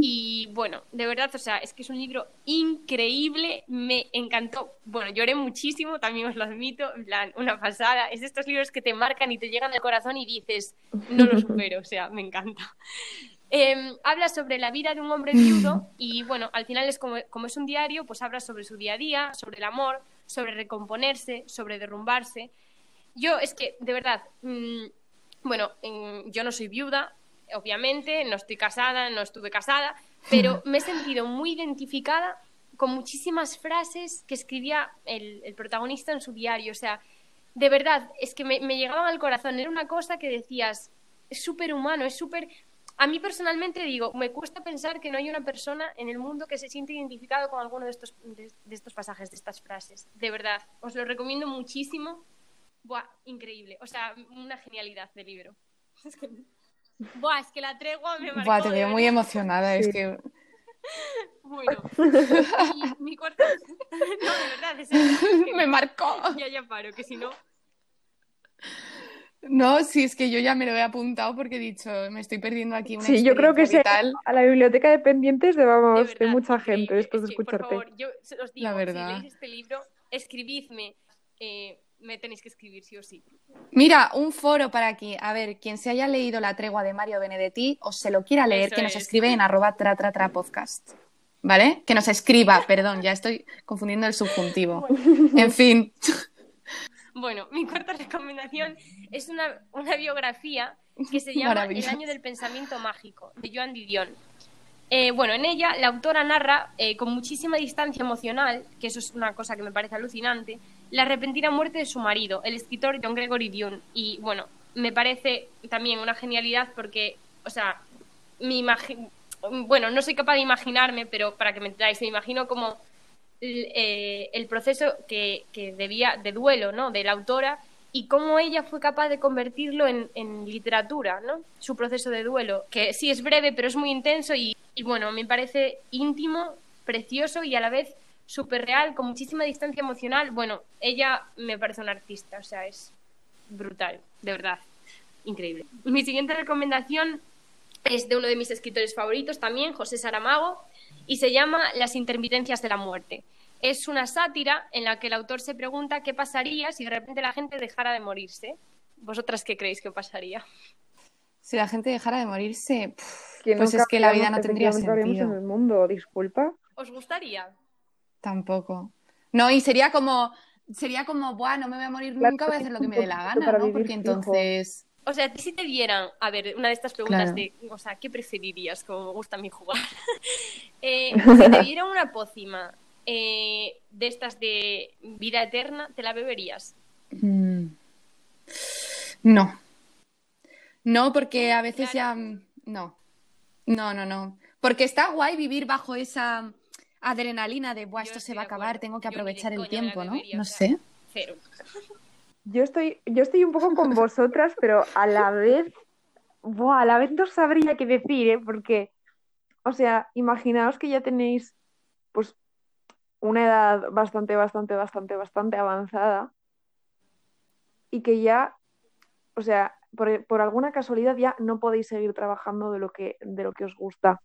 Y bueno, de verdad, o sea, es que es un libro increíble, me encantó. Bueno, lloré muchísimo, también os lo admito, en plan, una pasada. Es de estos libros que te marcan y te llegan al corazón y dices, no lo supero, o sea, me encanta. Em, habla sobre la vida de un hombre viudo y bueno, al final es como, como, es un diario, pues habla sobre su día a día, sobre el amor, sobre recomponerse, sobre derrumbarse. Yo es que, de verdad, mmm, bueno, yo no soy viuda, obviamente, no estoy casada, no estuve casada, pero me he sentido muy identificada con muchísimas frases que escribía el, el protagonista en su diario. O sea, de verdad, es que me, me llegaban al corazón. Era una cosa que decías, es súper humano, es súper... A mí personalmente digo, me cuesta pensar que no hay una persona en el mundo que se siente identificado con alguno de estos, de, de estos pasajes, de estas frases. De verdad, os lo recomiendo muchísimo. Buah, increíble. O sea, una genialidad de libro. Es que... Buah, es que la tregua me marcó. Buah, te veo muy emocionada, sí. es que... Bueno, y mi cuarto... No, de verdad, es que... me marcó. Ya, ya paro, que si no... No, sí, es que yo ya me lo he apuntado porque he dicho, me estoy perdiendo aquí una Sí, yo creo que sí, a la biblioteca de pendientes de, vamos, de, verdad, de mucha gente después de escucharte. Por favor, yo os digo, la verdad. si leéis este libro, escribidme... Eh, me tenéis que escribir sí o sí. Mira, un foro para aquí. A ver, quien se haya leído La tregua de Mario Benedetti o se lo quiera leer, Eso que nos es. escribe en arroba tra, tra, tra podcast. ¿Vale? Que nos escriba, perdón, ya estoy confundiendo el subjuntivo. En fin. Bueno, mi cuarta recomendación es una, una biografía que se llama El año del pensamiento mágico, de Joan Didion. Eh, bueno, en ella la autora narra eh, con muchísima distancia emocional, que eso es una cosa que me parece alucinante, la repentina muerte de su marido, el escritor John Gregory Dune. Y bueno, me parece también una genialidad porque, o sea, me imagi- bueno, no soy capaz de imaginarme, pero para que me entendáis, me imagino como eh, el proceso que, que debía de duelo, ¿no? De la autora y cómo ella fue capaz de convertirlo en, en literatura, ¿no? Su proceso de duelo, que sí es breve, pero es muy intenso y, y bueno, me parece íntimo, precioso y a la vez súper real, con muchísima distancia emocional. Bueno, ella me parece una artista, o sea, es brutal, de verdad, increíble. Mi siguiente recomendación es de uno de mis escritores favoritos también, José Saramago, y se llama Las intermitencias de la muerte. Es una sátira en la que el autor se pregunta qué pasaría si de repente la gente dejara de morirse. ¿Vosotras qué creéis que pasaría? Si la gente dejara de morirse, pff, pues no es que la vida no tendría sentido. en el mundo, disculpa. ¿Os gustaría? Tampoco. No, y sería como, sería como, buah, no me voy a morir nunca, voy a hacer lo que me dé la gana, ¿no? Porque entonces, O sea, si te dieran, a ver, una de estas preguntas Claro. de, o sea, ¿qué preferirías? Como me gusta a mí jugar. Eh, si te dieran una pócima eh, de estas de vida eterna, ¿te la beberías? mm, no. No, porque a veces ya, mm, no. No, no, no. Porque está guay vivir bajo esa adrenalina de, buah, esto se va a acabar, tengo que aprovechar el tiempo, ¿no? No sé. Cero. Yo estoy, yo estoy un poco con vosotras, pero a la vez, buah, a la vez no sabría qué decir, ¿eh? Porque, o sea, imaginaos que ya tenéis, pues, una edad bastante, bastante, bastante, bastante avanzada y que ya, o sea, por, por alguna casualidad ya no podéis seguir trabajando de lo que, de lo que os gusta.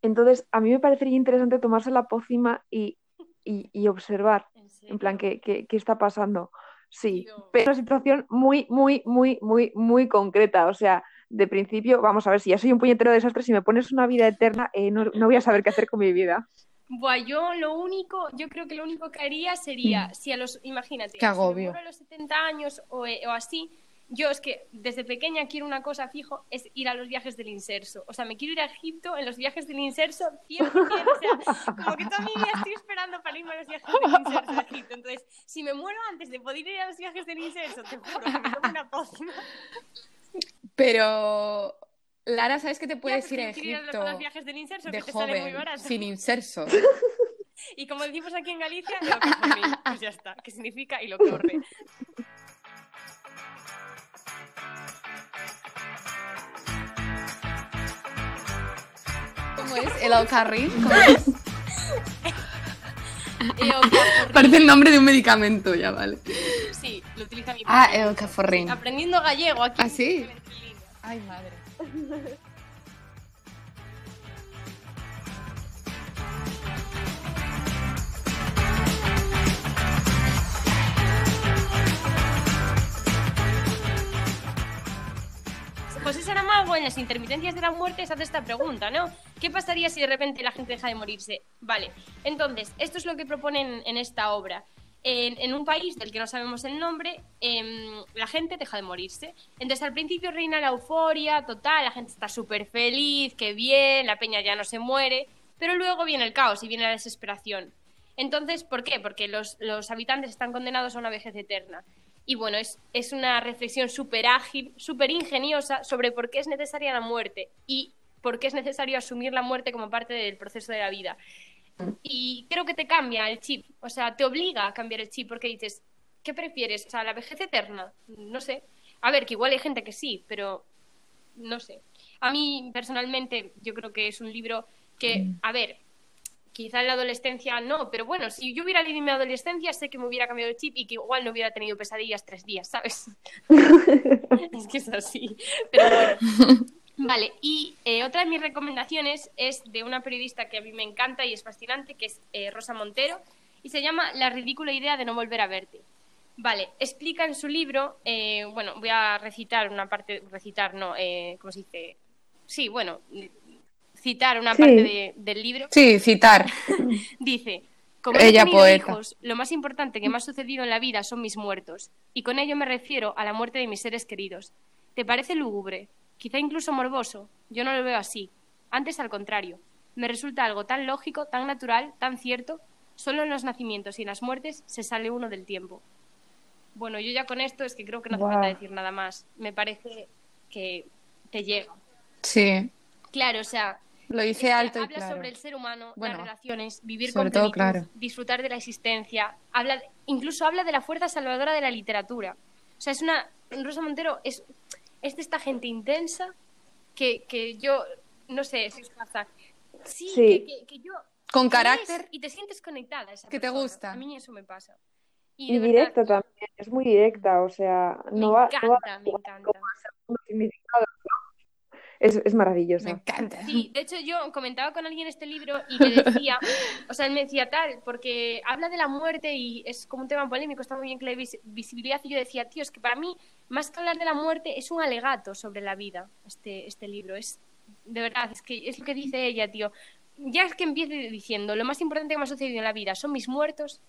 Entonces, a mí me parecería interesante tomarse la pócima y, y, y observar, en plan, ¿qué, qué, qué está pasando? Sí, pero es una situación muy, muy, muy, muy, muy concreta. O sea, de principio, vamos a ver, si ya soy un puñetero desastre, si me pones una vida eterna, eh, no, no voy a saber qué hacer con mi vida. Buah, yo lo único, yo creo que lo único que haría sería, si a los, imagínate, Qué si me agobio. muero a los 70 años o, eh, o así, yo es que desde pequeña quiero una cosa fijo, es ir a los viajes del inserso. O sea, me quiero ir a Egipto en los viajes del inserso 100%, o sea, como que toda mi vida estoy esperando para irme a los viajes del inserso a Egipto. Entonces, si me muero antes de poder ir a los viajes del inserso, te juro que me tomo una pócima. Pero, Lara, ¿sabes que te puedes pues ir a que ir a los- Egipto viajes del inserso, de que te sale muy joven, barato. sin inserso? Y como decimos aquí en Galicia, lo que por mí, pues ya está, que significa y lo que ¿Cómo es? ¿El alcarrí? ¿Cómo es? Parece el nombre de un medicamento, ya vale. Sí, lo utiliza mi Ah, padre. el caforrín. Aprendiendo gallego aquí. ¿Ah, sí? Ay, madre. José Saramago en las intermitencias de la muerte se hace esta pregunta, ¿no? ¿Qué pasaría si de repente la gente deja de morirse? Vale, entonces, esto es lo que proponen en esta obra. En, en un país del que no sabemos el nombre, em, la gente deja de morirse. Entonces al principio reina la euforia total, la gente está súper feliz, qué bien, la peña ya no se muere, pero luego viene el caos y viene la desesperación. Entonces, ¿por qué? Porque los, los habitantes están condenados a una vejez eterna. Y bueno, es, es una reflexión súper ágil, súper ingeniosa sobre por qué es necesaria la muerte y por qué es necesario asumir la muerte como parte del proceso de la vida. Y creo que te cambia el chip, o sea, te obliga a cambiar el chip porque dices, ¿qué prefieres? O sea, la vejez eterna, no sé. A ver, que igual hay gente que sí, pero no sé. A mí personalmente yo creo que es un libro que, a ver, quizá en la adolescencia no, pero bueno, si yo hubiera leído en mi adolescencia, sé que me hubiera cambiado el chip y que igual no hubiera tenido pesadillas tres días, ¿sabes? es que es así. Pero bueno. Vale, y eh, otra de mis recomendaciones es de una periodista que a mí me encanta y es fascinante, que es eh, Rosa Montero, y se llama La ridícula idea de no volver a verte. Vale, explica en su libro, eh, bueno, voy a recitar una parte, recitar, no, ¿cómo se dice? Sí, bueno, citar una Sí. parte de- del libro. Sí, citar. Dice, como Ella he tenido poeta. hijos, lo más importante que me ha sucedido en la vida son mis muertos, y con ello me refiero a la muerte de mis seres queridos. ¿Te parece lúgubre? Quizá incluso morboso. Yo no lo veo así. Antes al contrario. Me resulta algo tan lógico, tan natural, tan cierto. Solo en los nacimientos y en las muertes se sale uno del tiempo. Bueno, yo ya con esto es que creo que no hace falta decir nada más. Me parece que te llega. Sí, Claro, o sea, lo dice es que alto y habla claro. sobre el ser humano, Bueno, las relaciones, vivir con plenitud, claro. disfrutar de la existencia. Habla, incluso habla de la fuerza salvadora de la literatura. O sea, es una Rosa Montero es, es de esta gente intensa que, que yo no sé si os pasa. Sí, Sí. Que, que- que yo Con carácter y te sientes conectada a esa que te persona. gusta. A mí eso me pasa. Y, verdad, directa también, es muy directa, o sea, me no va, no va encanta, me encanta. Es, es maravillosa. encanta. Sí, de hecho yo comentaba con alguien este libro y le decía, o sea, él me decía tal, porque habla de la muerte y es como un tema polémico, está muy bien que le dé vis- visibilidad y yo decía, tío, es que para mí, más que hablar de la muerte, es un alegato sobre la vida, este, este libro, es, de verdad, es que es lo que dice ella, tío. Ya es que empiece diciendo, lo más importante que me ha sucedido en la vida son mis muertos,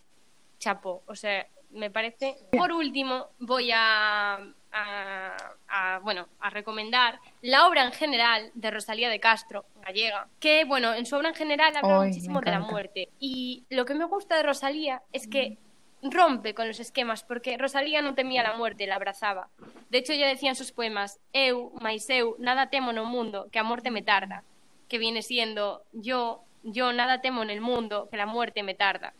chapo, o sea, me parece. Por último, voy a, a- a, bueno, a recomendar la obra en general de Rosalía de Castro, gallega, que, bueno, en su obra en general habla me muchísimo de la muerte. Y lo que me gusta de Rosalía es que rompe con los esquemas, porque Rosalía no temía la muerte, la abrazaba. De hecho, ella decía en sus poemas, Eu, mais eu, nada temo no mundo, que a muerte me tarda, que viene siendo yo, yo nada temo en el mundo, que la muerte me tarda.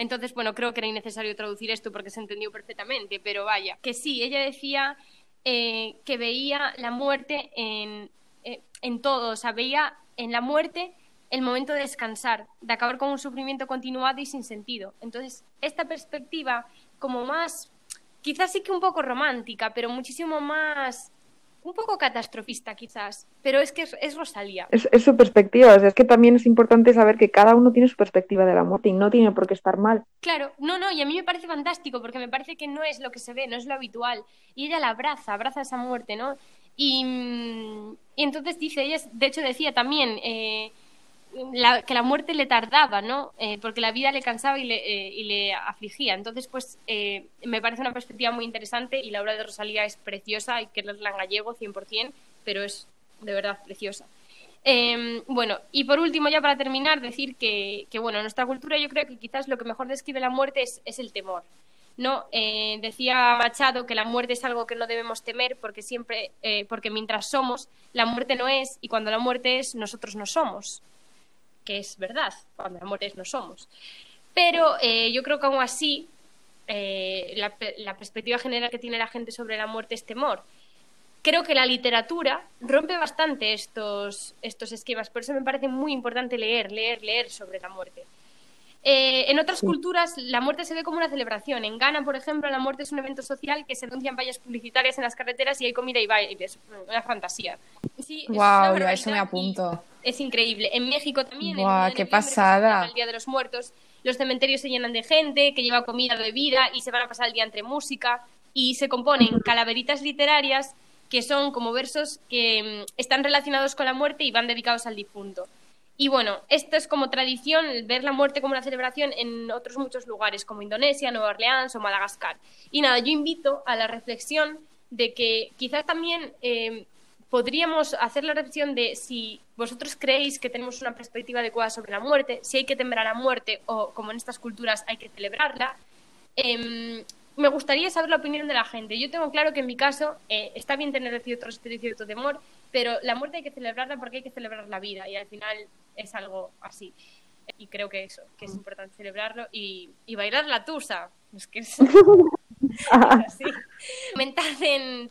Entonces, bueno, creo que era innecesario traducir esto porque se entendió perfectamente, pero vaya, que sí, ella decía eh, que veía la muerte en, eh, en todo, o sea, veía en la muerte el momento de descansar, de acabar con un sufrimiento continuado y sin sentido. Entonces, esta perspectiva como más, quizás sí que un poco romántica, pero muchísimo más, un poco catastrofista quizás, pero es que es, es Rosalía. Es, es su perspectiva, o sea, es que también es importante saber que cada uno tiene su perspectiva de la muerte y no tiene por qué estar mal. Claro, no, no, y a mí me parece fantástico porque me parece que no es lo que se ve, no es lo habitual. Y ella la abraza, abraza esa muerte, ¿no? Y, mm, y entonces dice, ella, de hecho decía también eh, la- que la muerte le tardaba, ¿no? Eh, porque la vida le cansaba y le, eh, y le afligía. Entonces, pues eh, me parece una perspectiva muy interesante y la obra de Rosalía es preciosa, hay que leerla en gallego 100%, pero es de verdad preciosa. Eh, bueno, y por último, ya para terminar, decir que, bueno, en nuestra cultura yo creo que quizás lo que mejor describe la muerte es, es el temor. ¿no? Eh, decía Machado que la muerte es algo que no debemos temer porque siempre, eh, porque mientras somos, la muerte no es, y cuando la muerte es, nosotros no somos. Que es verdad, cuando la muerte es, no somos. Pero eh, yo creo que aún así, eh, la, la perspectiva general que tiene la gente sobre la muerte es temor creo que la literatura rompe bastante estos, estos esquemas. Por eso me parece muy importante leer, leer, leer sobre la muerte. Eh, en otras culturas la muerte se ve como una celebración. En Ghana, por ejemplo, la muerte es un evento social que se anuncian vallas publicitarias en las carreteras y hay comida y bailes. Una fantasía. Sí, es una Wow, ya eso me apunto. Es increíble. En México también. 9 de qué pasada. El Día de los Muertos. Los cementerios se llenan de gente que lleva comida, bebida y se van a pasar el día entre música y se componen calaveritas literarias que son como versos que mm, están relacionados con la muerte y van dedicados al difunto. Y bueno, esto es como tradición, ver la muerte como una celebración en otros muchos lugares, como Indonesia, Nueva Orleans o Madagascar. Y nada, yo invito a la reflexión de que quizás también eh, podríamos hacer la reflexión de si vosotros creéis que tenemos una perspectiva adecuada sobre la muerte, si hay que temer a la muerte o como en estas culturas hay que celebrarla. Em, me gustaría saber la opinión de la gente. Yo tengo claro que en mi caso eh, está bien tener cierto respeto y cierto temor, pero la muerte hay que celebrarla porque hay que celebrar la vida y al final es algo así. Y creo que eso, que es importante celebrarlo y, bailar la tusa. Es que es, así. Comentad en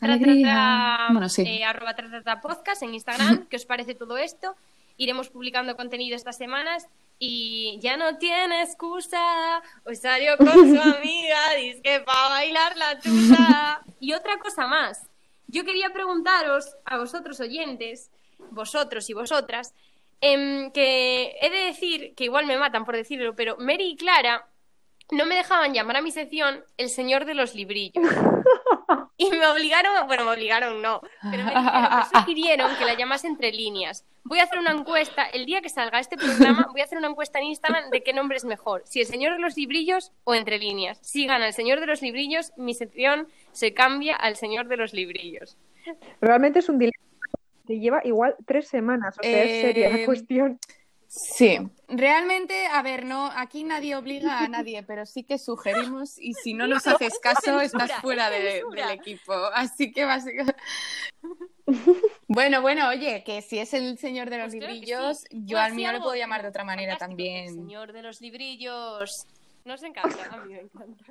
eh, arroba podcast en Instagram qué os parece todo esto. Iremos publicando contenido estas semanas y ya no tiene excusa. Hoy salió con su amiga, dice que para bailar la tusa. Y otra cosa más. Yo quería preguntaros a vosotros oyentes, vosotros y vosotras, em, que he de decir, que igual me matan por decirlo, pero Mary y Clara no me dejaban llamar a mi sección el señor de los librillos. Y me obligaron, bueno, me obligaron no, pero me, sugirieron que la llamase entre líneas. Voy a hacer una encuesta, el día que salga este programa, voy a hacer una encuesta en Instagram de qué nombre es mejor, si el señor de los librillos o entre líneas. Si gana el señor de los librillos, mi sección se cambia al señor de los librillos. Realmente es un dilema que lleva igual tres semanas, o sea, es seria la eh, cuestión. Sí, realmente, a ver, no, aquí nadie obliga a nadie, pero sí que sugerimos y si no nos haces caso, estás fuera del equipo. Así que básicamente. Bueno, bueno, oye, que si es el señor de los pues librillos, yo al mío lo puedo llamar de otra manera también. Señor de los librillos. Nos encanta, a mí me encanta.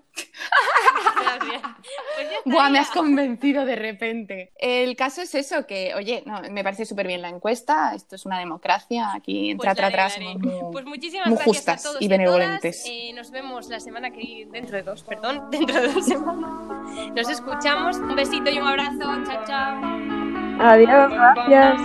Pues Buah, me has convencido de repente. El caso es eso, que, oye, no, me parece súper bien la encuesta, esto es una democracia, aquí entra pues atrás muy, pues muchísimas gracias justas a todos y benevolentes. Eh, nos vemos la semana que dentro de dos, perdón, dentro de dos semanas. Nos escuchamos, un besito y un abrazo, chao, chao. Adiós, gracias.